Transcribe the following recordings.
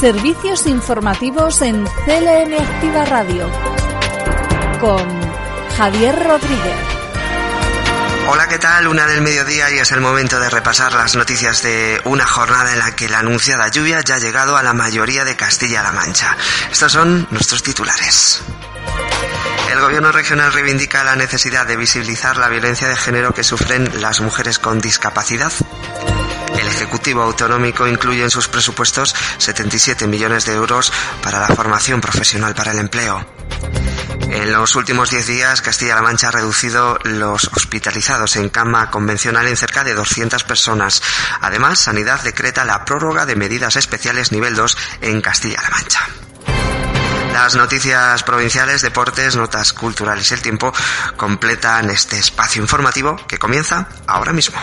Servicios informativos en CLM Activa Radio con Javier Rodríguez. Hola, ¿qué tal? Una del mediodía y es el momento de repasar las noticias de una jornada en la que la anunciada lluvia ya ha llegado a la mayoría de Castilla-La Mancha. Estos son nuestros titulares. El gobierno regional reivindica la necesidad de visibilizar la violencia de género que sufren las mujeres con discapacidad. El Ejecutivo Autonómico incluye en sus presupuestos 77 millones de euros para la formación profesional para el empleo. En los últimos 10 días, Castilla-La Mancha ha reducido los hospitalizados en cama convencional en cerca de 200 personas. Además, Sanidad decreta la prórroga de medidas especiales nivel 2 en Castilla-La Mancha. Las noticias provinciales, deportes, notas culturales y el tiempo completan este espacio informativo que comienza ahora mismo.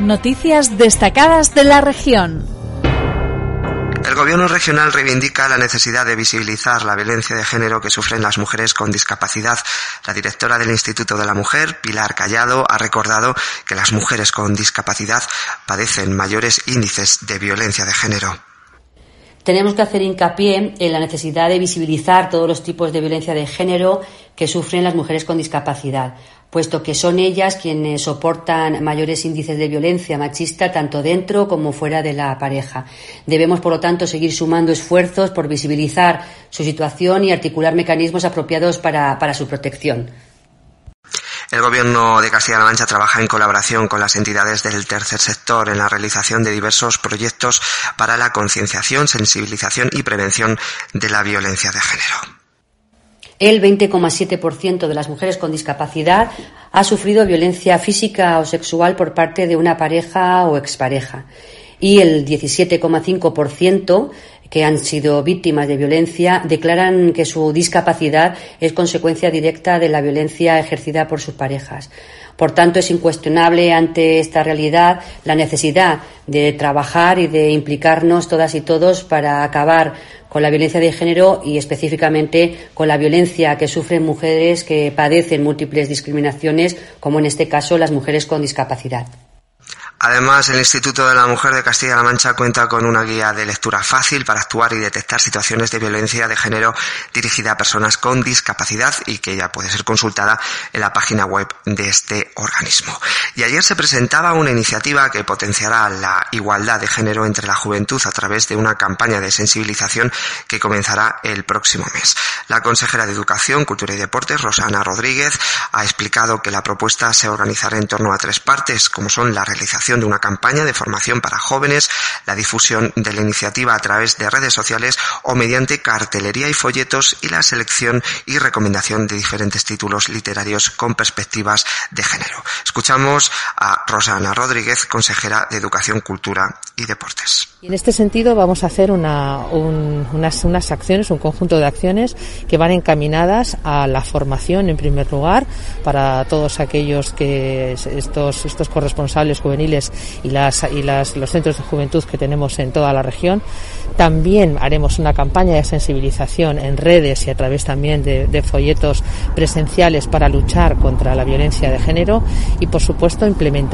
Noticias destacadas de la región. El gobierno regional reivindica la necesidad de visibilizar la violencia de género que sufren las mujeres con discapacidad. La directora del Instituto de la Mujer, Pilar Callado, ha recordado que las mujeres con discapacidad padecen mayores índices de violencia de género tenemos que hacer hincapié en la necesidad de visibilizar todos los tipos de violencia de género que sufren las mujeres con discapacidad, puesto que son ellas quienes soportan mayores índices de violencia machista tanto dentro como fuera de la pareja. Debemos, por lo tanto, seguir sumando esfuerzos por visibilizar su situación y articular mecanismos apropiados para, para su protección. El Gobierno de Castilla-La Mancha trabaja en colaboración con las entidades del tercer sector en la realización de diversos proyectos para la concienciación, sensibilización y prevención de la violencia de género. El 20,7% de las mujeres con discapacidad ha sufrido violencia física o sexual por parte de una pareja o expareja y el 17,5% que han sido víctimas de violencia declaran que su discapacidad es consecuencia directa de la violencia ejercida por sus parejas. Por tanto, es incuestionable ante esta realidad la necesidad de trabajar y de implicarnos todas y todos para acabar con la violencia de género y específicamente con la violencia que sufren mujeres que padecen múltiples discriminaciones, como en este caso las mujeres con discapacidad. Además, el Instituto de la Mujer de Castilla-La Mancha cuenta con una guía de lectura fácil para actuar y detectar situaciones de violencia de género dirigida a personas con discapacidad y que ya puede ser consultada en la página web de este organismo. Y ayer se presentaba una iniciativa que potenciará la igualdad de género entre la juventud a través de una campaña de sensibilización que comenzará el próximo mes. La consejera de Educación, Cultura y Deportes, Rosana Rodríguez, ha explicado que la propuesta se organizará en torno a tres partes, como son la realización de una campaña de formación para jóvenes, la difusión de la iniciativa a través de redes sociales o mediante cartelería y folletos y la selección y recomendación de diferentes títulos literarios con perspectivas de género. Escuchamos a Rosana Rodríguez, consejera de Educación, Cultura y Deportes. En este sentido vamos a hacer una, unas, acciones, un conjunto de acciones que van encaminadas a la formación en primer lugar para todos aquellos que estos, estos corresponsables juveniles y, las, y las, los centros de juventud que tenemos en toda la región. También haremos una campaña de sensibilización en redes y a través también de, folletos presenciales para luchar contra la violencia de género y por supuesto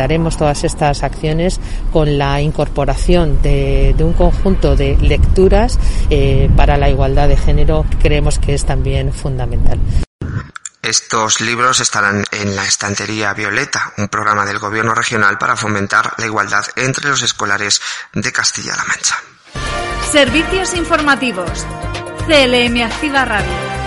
implementaremos todas estas acciones con la incorporación de de, un conjunto de lecturas eh, para la igualdad de género que creemos que es también fundamental. Estos libros estarán en la estantería Violeta, un programa del Gobierno regional para fomentar la igualdad entre los escolares de Castilla-La Mancha. Servicios informativos. CLM Activa Radio.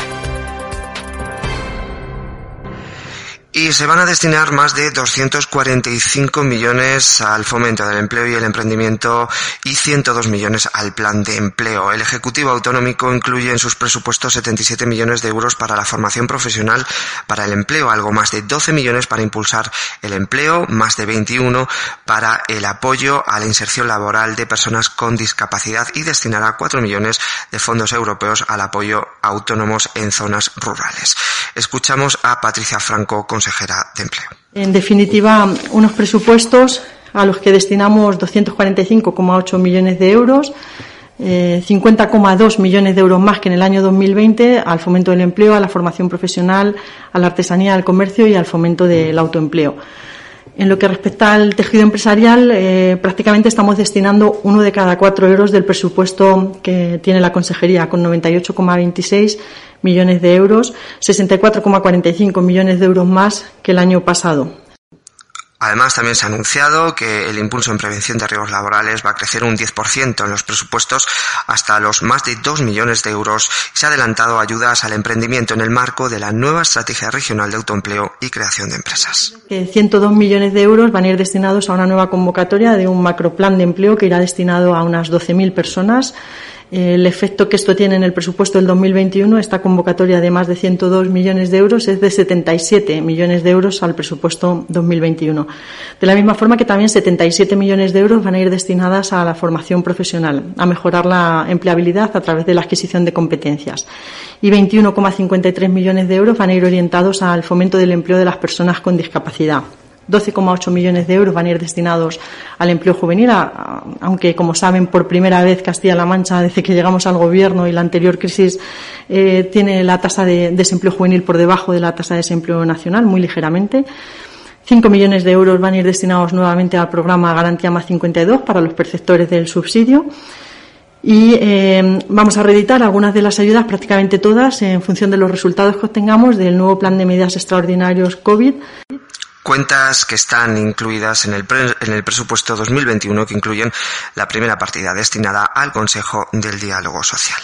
Y se van a destinar más de 245 millones al fomento del empleo y el emprendimiento y 102 millones al plan de empleo. El Ejecutivo Autonómico incluye en sus presupuestos 77 millones de euros para la formación profesional para el empleo, algo más de 12 millones para impulsar el empleo, más de 21 para el apoyo a la inserción laboral de personas con discapacidad y destinará 4 millones de fondos europeos al apoyo a autónomos en zonas rurales. Escuchamos a Patricia Franco, en definitiva, unos presupuestos a los que destinamos 245,8 millones de euros, 50,2 eh, millones de euros más que en el año 2020 al fomento del empleo, a la formación profesional, a la artesanía, al comercio y al fomento del autoempleo. En lo que respecta al tejido empresarial, eh, prácticamente estamos destinando uno de cada cuatro euros del presupuesto que tiene la Consejería, con 98,26 millones de euros, 64,45 millones de euros más que el año pasado. Además, también se ha anunciado que el impulso en prevención de riesgos laborales va a crecer un 10% en los presupuestos hasta los más de 2 millones de euros y se ha adelantado ayudas al emprendimiento en el marco de la nueva estrategia regional de autoempleo y creación de empresas. 102 millones de euros van a ir destinados a una nueva convocatoria de un macroplan de empleo que irá destinado a unas 12.000 personas el efecto que esto tiene en el presupuesto del 2021, esta convocatoria de más de 102 millones de euros, es de 77 millones de euros al presupuesto 2021. De la misma forma que también 77 millones de euros van a ir destinadas a la formación profesional, a mejorar la empleabilidad a través de la adquisición de competencias. Y 21,53 millones de euros van a ir orientados al fomento del empleo de las personas con discapacidad. 12,8 millones de euros van a ir destinados al empleo juvenil, aunque, como saben, por primera vez Castilla-La Mancha, desde que llegamos al Gobierno y la anterior crisis, eh, tiene la tasa de desempleo juvenil por debajo de la tasa de desempleo nacional, muy ligeramente. 5 millones de euros van a ir destinados nuevamente al programa Garantía Más 52 para los perceptores del subsidio. Y eh, vamos a reeditar algunas de las ayudas, prácticamente todas, en función de los resultados que obtengamos del nuevo plan de medidas extraordinarios COVID cuentas que están incluidas en el, en el presupuesto 2021 que incluyen la primera partida destinada al Consejo del Diálogo Social.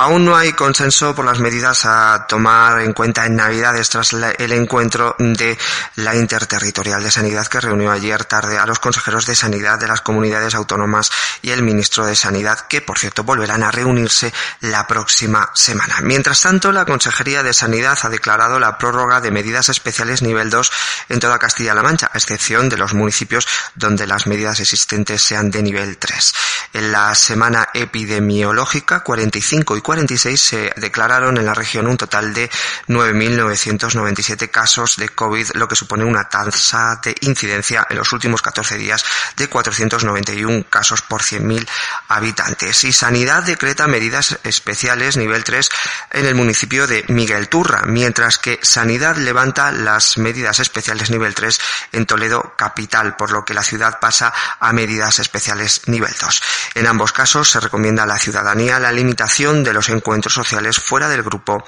Aún no hay consenso por las medidas a tomar en cuenta en Navidades tras el encuentro de la Interterritorial de Sanidad que reunió ayer tarde a los consejeros de Sanidad de las comunidades autónomas y el ministro de Sanidad, que por cierto volverán a reunirse la próxima semana. Mientras tanto, la Consejería de Sanidad ha declarado la prórroga de medidas especiales nivel 2 en toda Castilla-La Mancha, a excepción de los municipios donde las medidas existentes sean de nivel 3. En la semana epidemiológica, 45 y 46 se declararon en la región un total de 9.997 casos de COVID, lo que supone una tasa de incidencia en los últimos 14 días de 491 casos por 100.000 habitantes. Y Sanidad decreta medidas especiales nivel 3 en el municipio de Miguel Turra, mientras que Sanidad levanta las medidas especiales nivel 3 en Toledo capital, por lo que la ciudad pasa a medidas especiales nivel 2. En ambos casos se recomienda a la ciudadanía la limitación de los encuentros sociales fuera del grupo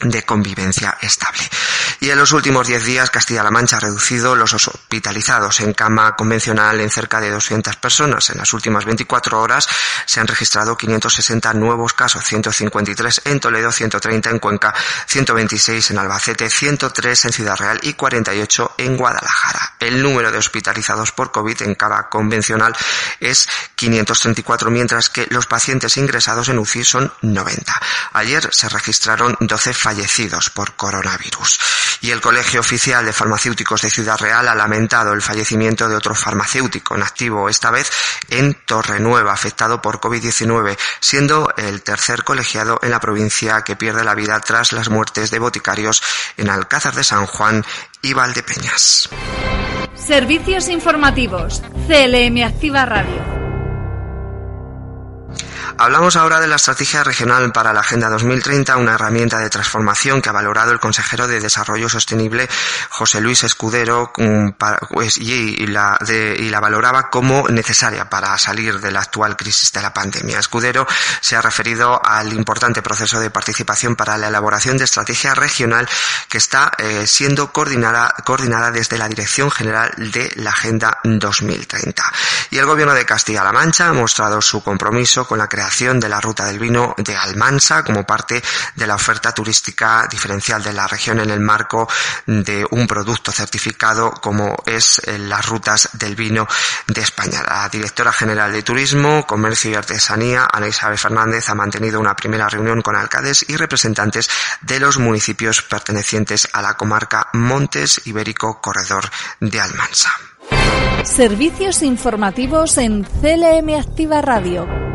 de convivencia estable. Y en los últimos 10 días Castilla-La Mancha ha reducido los hospitalizados en cama convencional en cerca de 200 personas. En las últimas 24 horas se han registrado 560 nuevos casos, 153 en Toledo, 130 en Cuenca, 126 en Albacete, 103 en Ciudad Real y 48 en Guadalajara. El número de hospitalizados por COVID en cama convencional es 534, mientras que los pacientes ingresados en UCI son 90. Ayer se registraron 12 fallecidos por coronavirus. Y el Colegio Oficial de Farmacéuticos de Ciudad Real ha lamentado el fallecimiento de otro farmacéutico en activo, esta vez en Torrenueva, afectado por COVID-19, siendo el tercer colegiado en la provincia que pierde la vida tras las muertes de boticarios en Alcázar de San Juan y Valdepeñas. Servicios informativos. CLM Activa Radio. Hablamos ahora de la Estrategia Regional para la Agenda 2030, una herramienta de transformación que ha valorado el consejero de Desarrollo Sostenible José Luis Escudero mm, pues, y, la, y la valoraba como necesaria para salir de la actual crisis de la pandemia. Escudero se ha referido al importante proceso de participación para la elaboración de estrategia regional que está eh, siendo coordinada, coordinada desde la Dirección General de la Agenda 2030. Y el Gobierno de Castilla-La Mancha ha mostrado su compromiso con la creación de la ruta del vino de Almansa como parte de la oferta turística diferencial de la región en el marco de un producto certificado como es eh, las rutas del vino de España. La directora general de Turismo, Comercio y Artesanía, Ana Isabel Fernández, ha mantenido una primera reunión con alcaldes y representantes de los municipios pertenecientes a la comarca Montes Ibérico Corredor de Almansa. Servicios informativos en CLM Activa Radio.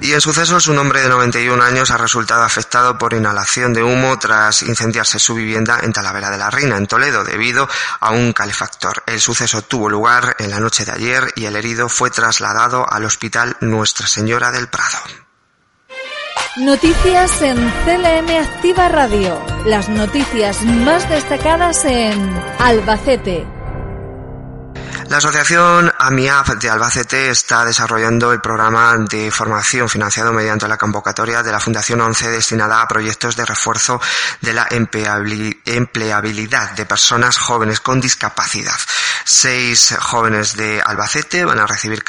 Y en sucesos, un hombre de 91 años ha resultado afectado por inhalación de humo tras incendiarse su vivienda en Talavera de la Reina, en Toledo, debido a un calefactor. El suceso tuvo lugar en la noche de ayer y el herido fue trasladado al hospital Nuestra Señora del Prado. Noticias en CLM Activa Radio. Las noticias más destacadas en Albacete, la Asociación AMIAF de Albacete está desarrollando el programa de formación financiado mediante la convocatoria de la Fundación 11 destinada a proyectos de refuerzo de la empleabilidad de personas jóvenes con discapacidad. Seis jóvenes de Albacete van a recibir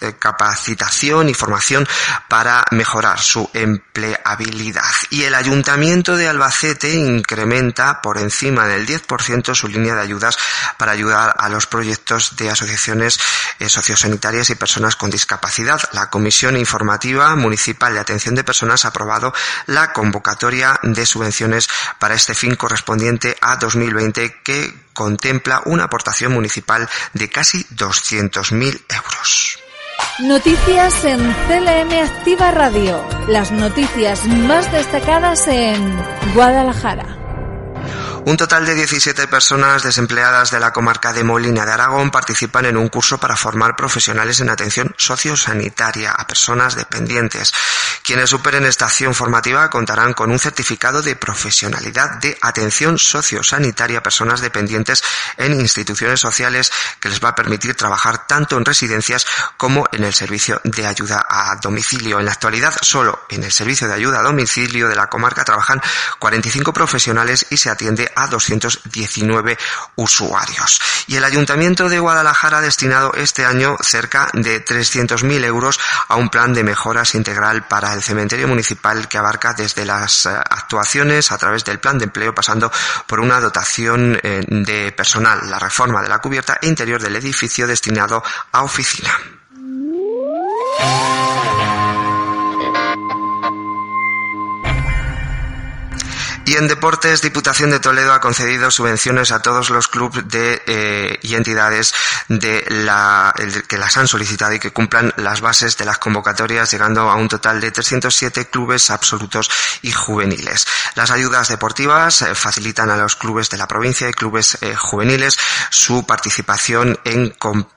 eh, capacitación y formación para mejorar su empleabilidad. Y el Ayuntamiento de Albacete incrementa por encima del 10% su línea de ayudas para ayudar a los proyectos de asociaciones eh, sociosanitarias y personas con discapacidad. La Comisión Informativa Municipal de Atención de Personas ha aprobado la convocatoria de subvenciones para este fin correspondiente a 2020 que contempla una aportación municipal de casi 200.000 euros. Noticias en CLM Activa Radio. Las noticias más destacadas en Guadalajara. Un total de 17 personas desempleadas de la comarca de Molina de Aragón participan en un curso para formar profesionales en atención sociosanitaria a personas dependientes. Quienes superen esta acción formativa contarán con un certificado de profesionalidad de atención sociosanitaria a personas dependientes en instituciones sociales que les va a permitir trabajar tanto en residencias como en el servicio de ayuda a domicilio. En la actualidad, solo en el servicio de ayuda a domicilio de la comarca trabajan 45 profesionales y se atiende a 219 usuarios. Y el Ayuntamiento de Guadalajara ha destinado este año cerca de 300.000 euros a un plan de mejoras integral para el cementerio municipal que abarca desde las eh, actuaciones a través del plan de empleo pasando por una dotación eh, de personal, la reforma de la cubierta e interior del edificio destinado a oficina. Y en deportes, Diputación de Toledo ha concedido subvenciones a todos los clubes eh, y entidades de la, que las han solicitado y que cumplan las bases de las convocatorias, llegando a un total de 307 clubes absolutos y juveniles. Las ayudas deportivas eh, facilitan a los clubes de la provincia y clubes eh, juveniles su participación en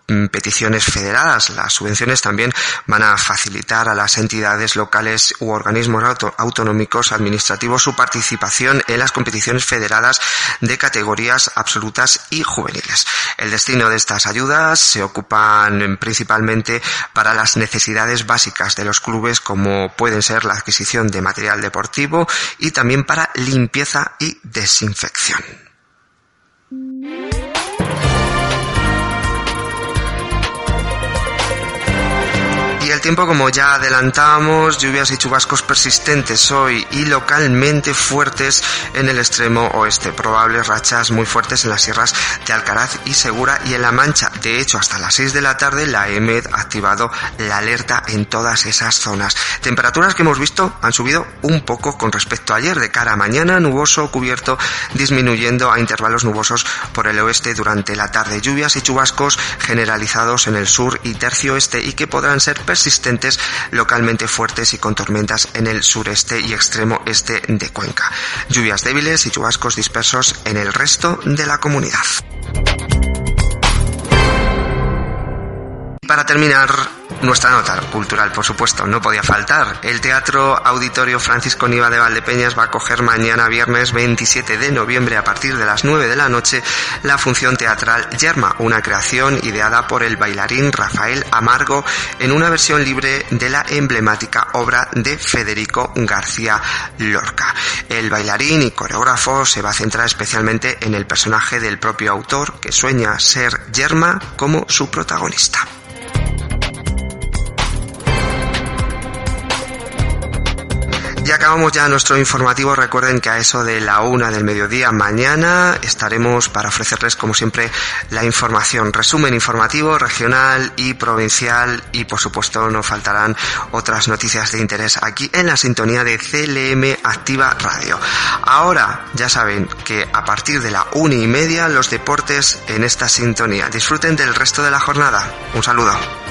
competiciones federadas. Las subvenciones también van a facilitar a las entidades locales u organismos autonómicos administrativos su participación en las competiciones federadas de categorías absolutas y juveniles. El destino de estas ayudas se ocupan principalmente para las necesidades básicas de los clubes como pueden ser la adquisición de material deportivo y también para limpieza y desinfección. El tiempo, como ya adelantábamos, lluvias y chubascos persistentes hoy y localmente fuertes en el extremo oeste. Probables rachas muy fuertes en las sierras de Alcaraz y Segura y en La Mancha. De hecho, hasta las 6 de la tarde la EMED ha activado la alerta en todas esas zonas. Temperaturas que hemos visto han subido un poco con respecto a ayer. De cara a mañana, nuboso cubierto, disminuyendo a intervalos nubosos por el oeste durante la tarde. Lluvias y chubascos generalizados en el sur y tercio oeste y que podrán ser persistentes localmente fuertes y con tormentas en el sureste y extremo este de Cuenca. Lluvias débiles y chubascos dispersos en el resto de la comunidad. Para terminar, nuestra nota cultural, por supuesto, no podía faltar. El Teatro Auditorio Francisco Niva de Valdepeñas va a coger mañana viernes 27 de noviembre a partir de las 9 de la noche la función teatral Yerma, una creación ideada por el bailarín Rafael Amargo en una versión libre de la emblemática obra de Federico García Lorca. El bailarín y coreógrafo se va a centrar especialmente en el personaje del propio autor que sueña ser Yerma como su protagonista. Y acabamos ya nuestro informativo. Recuerden que a eso de la una del mediodía mañana estaremos para ofrecerles, como siempre, la información. Resumen informativo regional y provincial y, por supuesto, no faltarán otras noticias de interés aquí en la sintonía de CLM Activa Radio. Ahora, ya saben que a partir de la una y media los deportes en esta sintonía. Disfruten del resto de la jornada. Un saludo.